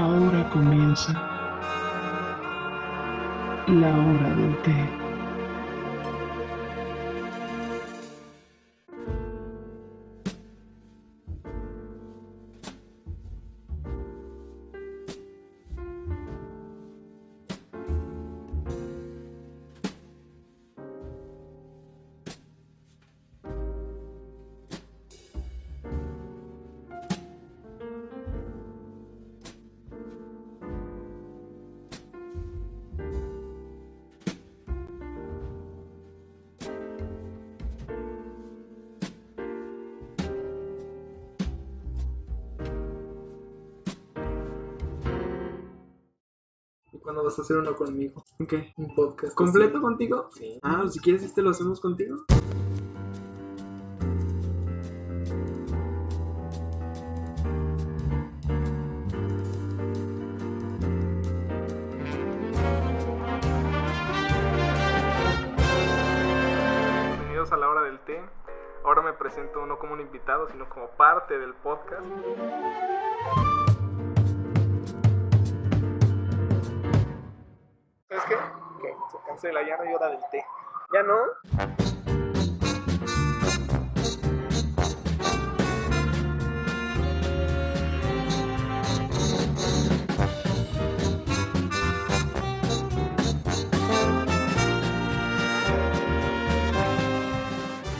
Ahora comienza la hora del té. ¿Y cuándo vas a hacer uno conmigo? ¿Qué? Un podcast. ¿Completo así. contigo? Sí. Ah, si quieres este lo hacemos contigo. Bienvenidos a la hora del té. Ahora me presento no como un invitado, sino como parte del podcast. Se cancela, ya no hay hora del té. ¿Ya no?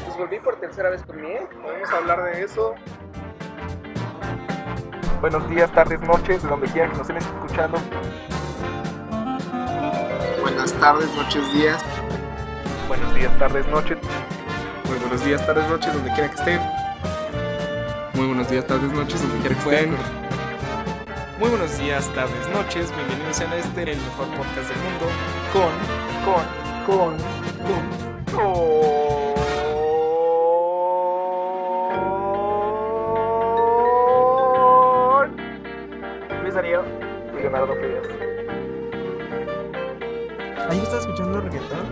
Pues volví por tercera vez con. Podemos hablar de eso. Buenos días, tardes, noches, de donde quiera que nos estén escuchando. Buenas tardes, noches, días. Buenos días, tardes, noches. Muy buenos días, tardes, noches, donde quiera que estén. Muy buenos días, tardes, noches, donde quiera que estén. Muy buenos días, tardes, noches. Bienvenidos a este, el mejor podcast del mundo. Con, con, con, con. Con. Luis Daniel y Leonardo Frías. ¿Ahí estás escuchando reggaetón?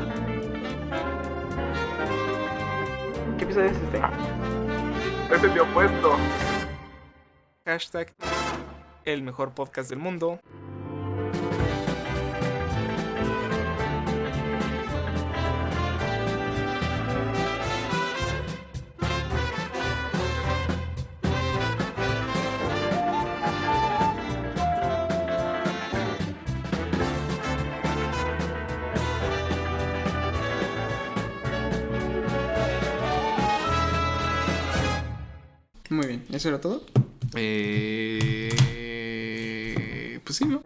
¿Qué episodio es este? Es el de opuesto. Hashtag el mejor podcast del mundo. Muy bien, ¿eso era todo? Eh... Pues sí, ¿no?